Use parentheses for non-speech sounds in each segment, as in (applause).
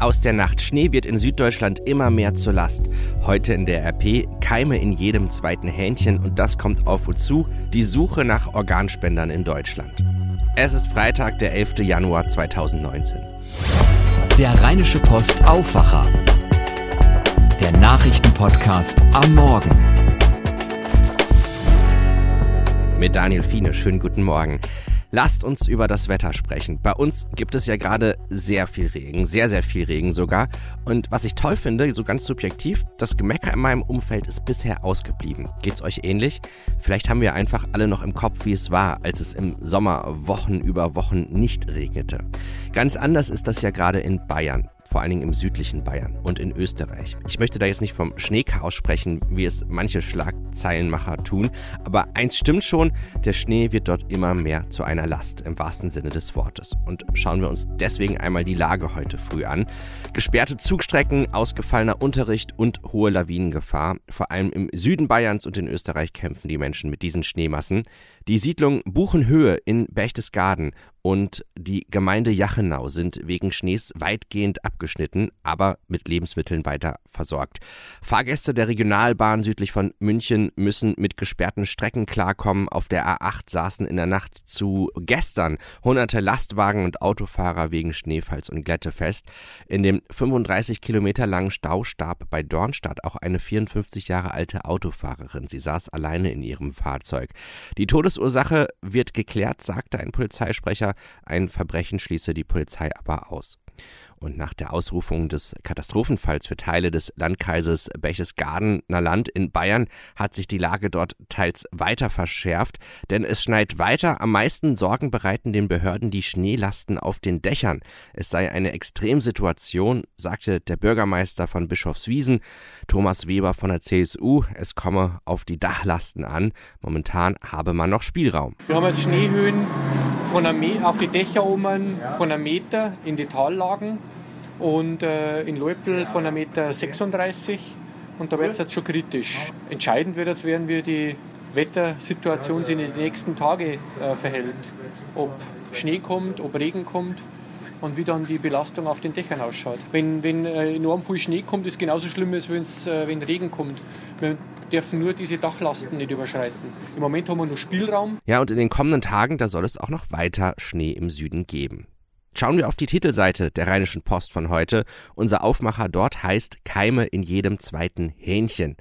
Aus der Nacht. Schnee wird in Süddeutschland immer mehr zur Last. Heute in der RP Keime in jedem zweiten Hähnchen und das kommt auf uns zu. Die Suche nach Organspendern in Deutschland. Es ist Freitag, der 11. Januar 2019. Der Rheinische Post Aufwacher. Der Nachrichtenpodcast am Morgen. Mit Daniel Fiene. Schönen guten Morgen. Lasst uns über das Wetter sprechen. Bei uns gibt es ja gerade sehr viel Regen, sehr, sehr viel Regen sogar. Und was ich toll finde, so ganz subjektiv, das Gemecker in meinem Umfeld ist bisher ausgeblieben. Geht's euch ähnlich? Vielleicht haben wir einfach alle noch im Kopf, wie es war, als es im Sommer Wochen über Wochen nicht regnete. Ganz anders ist das ja gerade in Bayern vor allen Dingen im südlichen Bayern und in Österreich. Ich möchte da jetzt nicht vom Schneechaos sprechen, wie es manche Schlagzeilenmacher tun, aber eins stimmt schon, der Schnee wird dort immer mehr zu einer Last, im wahrsten Sinne des Wortes. Und schauen wir uns deswegen einmal die Lage heute früh an. Gesperrte Zugstrecken, ausgefallener Unterricht und hohe Lawinengefahr. Vor allem im Süden Bayerns und in Österreich kämpfen die Menschen mit diesen Schneemassen. Die Siedlung Buchenhöhe in Berchtesgaden und die Gemeinde Jachenau sind wegen Schnees weitgehend abgeschnitten, aber mit Lebensmitteln weiter versorgt. Fahrgäste der Regionalbahn südlich von München müssen mit gesperrten Strecken klarkommen. Auf der A8 saßen in der Nacht zu gestern hunderte Lastwagen und Autofahrer wegen Schneefalls und Glätte fest. In dem 35 Kilometer langen Stau starb bei Dornstadt auch eine 54 Jahre alte Autofahrerin. Sie saß alleine in ihrem Fahrzeug. Die Todesursache wird geklärt, sagte ein Polizeisprecher. Ein Verbrechen schließe die Polizei aber aus. Und nach der Ausrufung des Katastrophenfalls für Teile des Landkreises Berchtesgadener Land in Bayern hat sich die Lage dort teils weiter verschärft, denn es schneit weiter. Am meisten Sorgen bereiten den Behörden die Schneelasten auf den Dächern. Es sei eine Extremsituation, sagte der Bürgermeister von Bischofswiesen, Thomas Weber von der CSU. Es komme auf die Dachlasten an. Momentan habe man noch Spielraum. Wir haben jetzt Schneehöhen von auf die Dächer oben von einem Meter in die Tallagen und äh, in Leupel von 1,36 Meter und da wird es jetzt schon kritisch. Entscheidend wird jetzt werden, wie die Wettersituation sich in den nächsten Tagen äh, verhält. Ob Schnee kommt, ob Regen kommt und wie dann die Belastung auf den Dächern ausschaut. Wenn, wenn äh, enorm viel Schnee kommt, ist es genauso schlimm, als äh, wenn Regen kommt. Wir dürfen nur diese Dachlasten nicht überschreiten. Im Moment haben wir nur Spielraum. Ja, und in den kommenden Tagen, da soll es auch noch weiter Schnee im Süden geben. Schauen wir auf die Titelseite der Rheinischen Post von heute. Unser Aufmacher dort heißt Keime in jedem zweiten Hähnchen.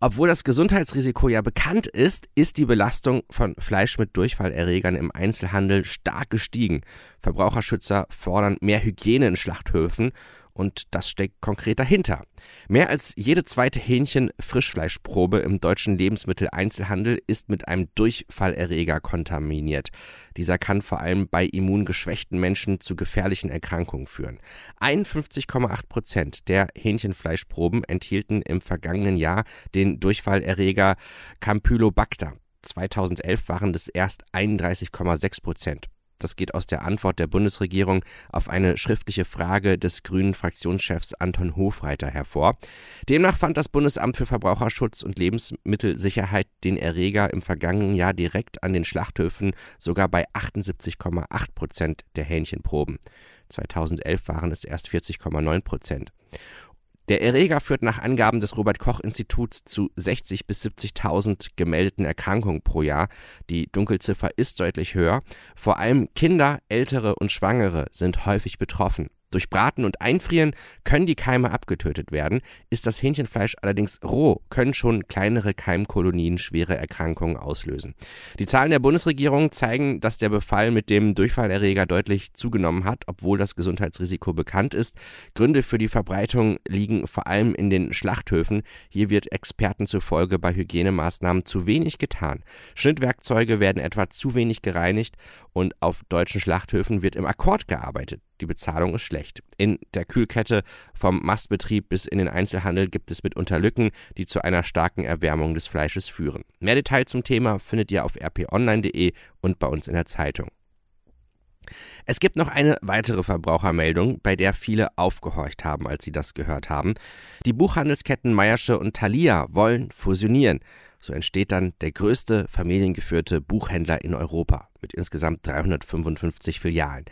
Obwohl das Gesundheitsrisiko ja bekannt ist, ist die Belastung von Fleisch mit Durchfallerregern im Einzelhandel stark gestiegen. Verbraucherschützer fordern mehr Hygiene in Schlachthöfen und das steckt konkret dahinter. Mehr als jede zweite Hähnchen-Frischfleischprobe im deutschen Lebensmitteleinzelhandel ist mit einem Durchfallerreger kontaminiert. Dieser kann vor allem bei immungeschwächten Menschen zu gefährlichen Erkrankungen führen. 51,8 Prozent der Hähnchenfleischproben enthielten im vergangenen Jahr den Durchfallerreger Campylobacter. 2011 waren es erst 31,6 Prozent. Das geht aus der Antwort der Bundesregierung auf eine schriftliche Frage des grünen Fraktionschefs Anton Hofreiter hervor. Demnach fand das Bundesamt für Verbraucherschutz und Lebensmittelsicherheit den Erreger im vergangenen Jahr direkt an den Schlachthöfen sogar bei 78,8 Prozent der Hähnchenproben. 2011 waren es erst 40,9 Prozent. Der Erreger führt nach Angaben des Robert Koch Instituts zu 60 bis 70.000 gemeldeten Erkrankungen pro Jahr. Die Dunkelziffer ist deutlich höher. Vor allem Kinder, Ältere und Schwangere sind häufig betroffen. Durch Braten und Einfrieren können die Keime abgetötet werden. Ist das Hähnchenfleisch allerdings roh, können schon kleinere Keimkolonien schwere Erkrankungen auslösen. Die Zahlen der Bundesregierung zeigen, dass der Befall mit dem Durchfallerreger deutlich zugenommen hat, obwohl das Gesundheitsrisiko bekannt ist. Gründe für die Verbreitung liegen vor allem in den Schlachthöfen. Hier wird Experten zufolge bei Hygienemaßnahmen zu wenig getan. Schnittwerkzeuge werden etwa zu wenig gereinigt und auf deutschen Schlachthöfen wird im Akkord gearbeitet. Die Bezahlung ist schlecht. In der Kühlkette vom Mastbetrieb bis in den Einzelhandel gibt es mitunter Lücken, die zu einer starken Erwärmung des Fleisches führen. Mehr Details zum Thema findet ihr auf rponline.de und bei uns in der Zeitung. Es gibt noch eine weitere Verbrauchermeldung, bei der viele aufgehorcht haben, als sie das gehört haben. Die Buchhandelsketten Meiersche und Thalia wollen fusionieren. So entsteht dann der größte familiengeführte Buchhändler in Europa mit insgesamt 355 Filialen.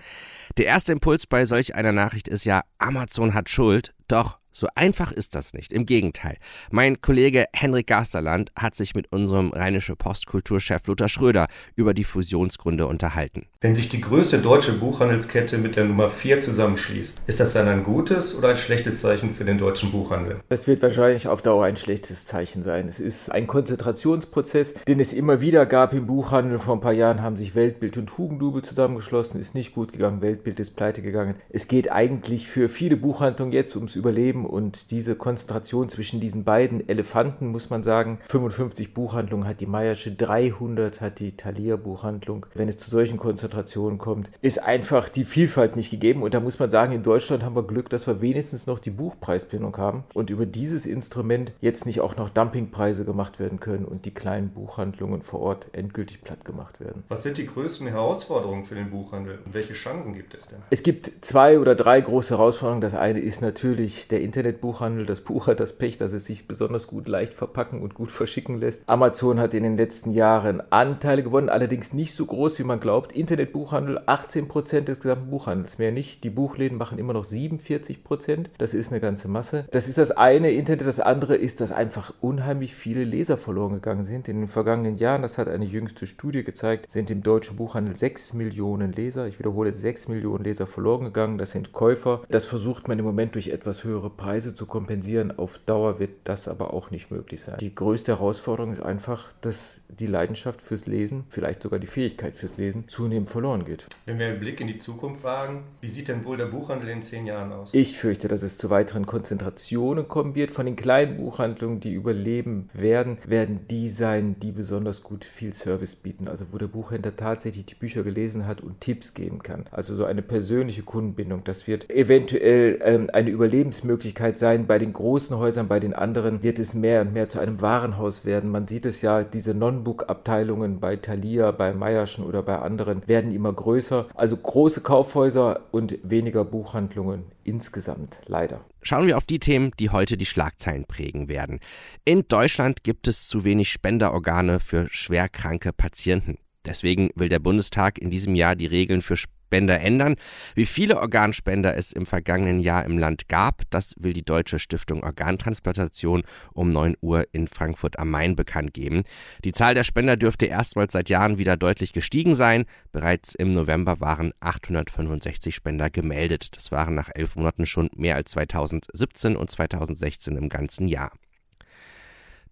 Der erste Impuls bei solch einer Nachricht ist ja, Amazon hat Schuld, doch so einfach ist das nicht. Im Gegenteil. Mein Kollege Henrik Gasterland hat sich mit unserem rheinische Postkulturchef Lothar Schröder über die Fusionsgründe unterhalten. Wenn sich die größte deutsche Buchhandelskette mit der Nummer 4 zusammenschließt, ist das dann ein gutes oder ein schlechtes Zeichen für den deutschen Buchhandel? Das wird wahrscheinlich auf Dauer ein schlechtes Zeichen sein. Es ist ein Konzentrationsprozess, den es immer wieder gab im Buchhandel. Vor ein paar Jahren haben sich Weltbild und Hugendubel zusammengeschlossen, ist nicht gut gegangen. Weltbild ist pleite gegangen. Es geht eigentlich für viele Buchhandlungen jetzt ums Überleben und diese Konzentration zwischen diesen beiden Elefanten, muss man sagen, 55 Buchhandlungen hat die Meiersche, 300 hat die Thalia Buchhandlung. Wenn es zu solchen Konzentrationen kommt, ist einfach die Vielfalt nicht gegeben und da muss man sagen, in Deutschland haben wir Glück, dass wir wenigstens noch die Buchpreisbindung haben und über dieses Instrument jetzt nicht auch noch Dumpingpreise gemacht werden können und die kleinen Buchhandlungen vor Ort endgültig platt gemacht werden. Was sind die größten Herausforderungen für den Buchhandel und welche Chancen gibt es denn? Es gibt zwei oder drei große Herausforderungen. Das eine ist natürlich der Internetbuchhandel. Das Buch hat das Pech, dass es sich besonders gut leicht verpacken und gut (laughs) verschicken lässt. Amazon hat in den letzten Jahren Anteile gewonnen, allerdings nicht so groß, wie man glaubt. Internetbuchhandel 18 Prozent des gesamten Buchhandels, mehr nicht. Die Buchläden machen immer noch 47 Prozent. Das ist eine ganze Masse. Das ist das eine Internet. Das andere ist, dass einfach unheimlich viele Leser verloren gegangen sind. In den vergangenen Jahren, das hat eine jüngste Studie gezeigt, sind im Buchhandel 6 Millionen Leser, ich wiederhole, 6 Millionen Leser verloren gegangen. Das sind Käufer. Das versucht man im Moment durch etwas höhere Preise zu kompensieren. Auf Dauer wird das aber auch nicht möglich sein. Die größte Herausforderung ist einfach, dass die Leidenschaft fürs Lesen, vielleicht sogar die Fähigkeit fürs Lesen, zunehmend verloren geht. Wenn wir einen Blick in die Zukunft wagen, wie sieht denn wohl der Buchhandel in zehn Jahren aus? Ich fürchte, dass es zu weiteren Konzentrationen kommen wird. Von den kleinen Buchhandlungen, die überleben werden, werden die sein, die besonders gut viel Service bieten. Also wo der Buchhändler tatsächlich die Bücher gelesen hat und Tipps geben kann. Also so eine persönliche Kundenbindung. Das wird eventuell ähm, eine Überlebensmöglichkeit sein. Bei den großen Häusern, bei den anderen wird es mehr und mehr zu einem Warenhaus werden. Man sieht es ja, diese Non-Book-Abteilungen bei Thalia, bei Meierschen oder bei anderen werden immer größer. Also große Kaufhäuser und weniger Buchhandlungen insgesamt, leider. Schauen wir auf die Themen, die heute die Schlagzeilen prägen werden. In Deutschland gibt es zu wenig Spenderorgane für schwerkranke Patienten. Deswegen will der Bundestag in diesem Jahr die Regeln für Spender ändern. Wie viele Organspender es im vergangenen Jahr im Land gab, das will die Deutsche Stiftung Organtransplantation um 9 Uhr in Frankfurt am Main bekannt geben. Die Zahl der Spender dürfte erstmals seit Jahren wieder deutlich gestiegen sein. Bereits im November waren 865 Spender gemeldet. Das waren nach elf Monaten schon mehr als 2017 und 2016 im ganzen Jahr.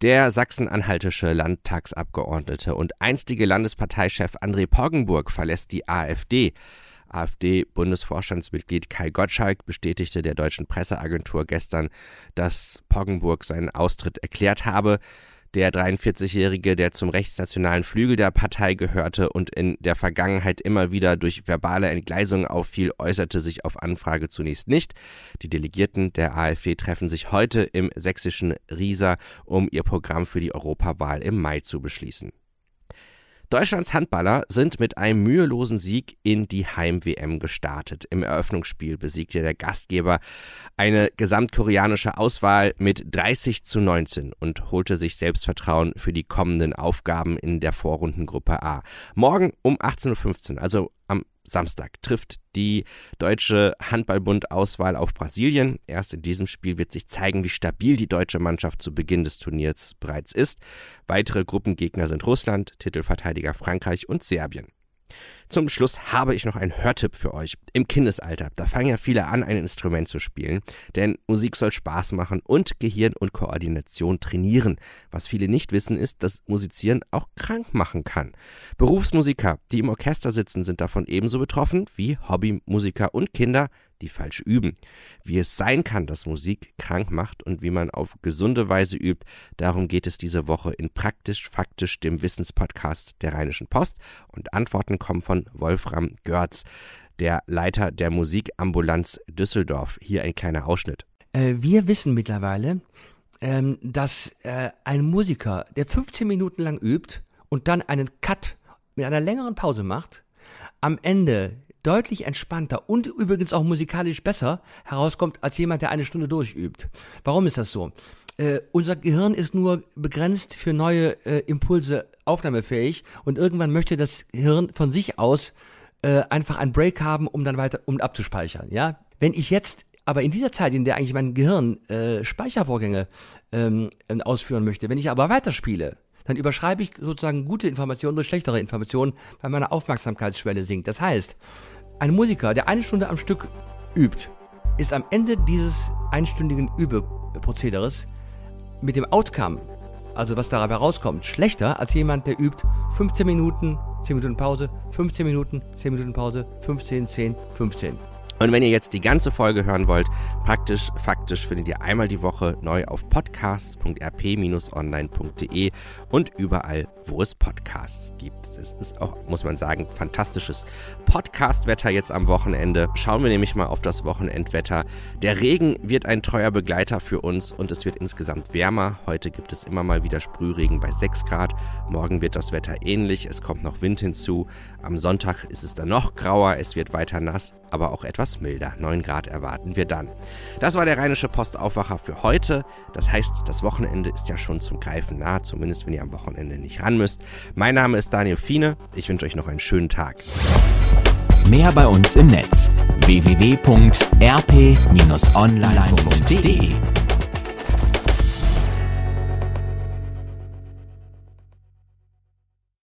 Der sachsen-anhaltische Landtagsabgeordnete und einstige Landesparteichef André Poggenburg verlässt die AfD. AfD-Bundesvorstandsmitglied Kai Gottschalk bestätigte der deutschen Presseagentur gestern, dass Poggenburg seinen Austritt erklärt habe. Der 43-Jährige, der zum rechtsnationalen Flügel der Partei gehörte und in der Vergangenheit immer wieder durch verbale Entgleisungen auffiel, äußerte sich auf Anfrage zunächst nicht. Die Delegierten der AfD treffen sich heute im sächsischen Riesa, um ihr Programm für die Europawahl im Mai zu beschließen. Deutschlands Handballer sind mit einem mühelosen Sieg in die Heim-WM gestartet. Im Eröffnungsspiel besiegte der Gastgeber eine gesamtkoreanische Auswahl mit 30 zu 19 und holte sich Selbstvertrauen für die kommenden Aufgaben in der Vorrundengruppe A. Morgen um 18.15 Uhr, also am Samstag trifft die deutsche Handballbund-Auswahl auf Brasilien. Erst in diesem Spiel wird sich zeigen, wie stabil die deutsche Mannschaft zu Beginn des Turniers bereits ist. Weitere Gruppengegner sind Russland, Titelverteidiger Frankreich und Serbien. Zum Schluss habe ich noch einen Hörtipp für euch. Im Kindesalter, da fangen ja viele an, ein Instrument zu spielen, denn Musik soll Spaß machen und Gehirn und Koordination trainieren. Was viele nicht wissen, ist, dass Musizieren auch krank machen kann. Berufsmusiker, die im Orchester sitzen, sind davon ebenso betroffen wie Hobbymusiker und Kinder, die falsch üben. Wie es sein kann, dass Musik krank macht und wie man auf gesunde Weise übt, darum geht es diese Woche in Praktisch Faktisch, dem Wissenspodcast der Rheinischen Post. Und Antworten kommen von Wolfram Görz, der Leiter der Musikambulanz Düsseldorf. Hier ein kleiner Ausschnitt. Äh, wir wissen mittlerweile, ähm, dass äh, ein Musiker, der 15 Minuten lang übt und dann einen Cut mit einer längeren Pause macht, am Ende deutlich entspannter und übrigens auch musikalisch besser herauskommt als jemand, der eine Stunde durchübt. Warum ist das so? Äh, unser Gehirn ist nur begrenzt für neue äh, Impulse aufnahmefähig und irgendwann möchte das Hirn von sich aus äh, einfach einen Break haben, um dann weiter, um abzuspeichern. Ja, wenn ich jetzt aber in dieser Zeit, in der eigentlich mein Gehirn äh, Speichervorgänge ähm, ausführen möchte, wenn ich aber weiterspiele, dann überschreibe ich sozusagen gute Informationen durch schlechtere Informationen, weil meine Aufmerksamkeitsschwelle sinkt. Das heißt, ein Musiker, der eine Stunde am Stück übt, ist am Ende dieses einstündigen Übeprozederes mit dem Outcome, also was dabei rauskommt, schlechter als jemand, der übt 15 Minuten, 10 Minuten Pause, 15 Minuten, 10 Minuten Pause, 15, 10, 15. Und wenn ihr jetzt die ganze Folge hören wollt, praktisch, faktisch findet ihr einmal die Woche neu auf podcasts.rp-online.de und überall, wo es Podcasts gibt. Es ist auch, muss man sagen, fantastisches Podcast-Wetter jetzt am Wochenende. Schauen wir nämlich mal auf das Wochenendwetter. Der Regen wird ein treuer Begleiter für uns und es wird insgesamt wärmer. Heute gibt es immer mal wieder Sprühregen bei 6 Grad. Morgen wird das Wetter ähnlich. Es kommt noch Wind hinzu. Am Sonntag ist es dann noch grauer. Es wird weiter nass, aber auch etwas etwas milder. 9 Grad erwarten wir dann. Das war der Rheinische Postaufwacher für heute. Das heißt, das Wochenende ist ja schon zum Greifen nah, zumindest wenn ihr am Wochenende nicht ran müsst. Mein Name ist Daniel Fiene. Ich wünsche euch noch einen schönen Tag. Mehr bei uns im Netz www.rp-online.de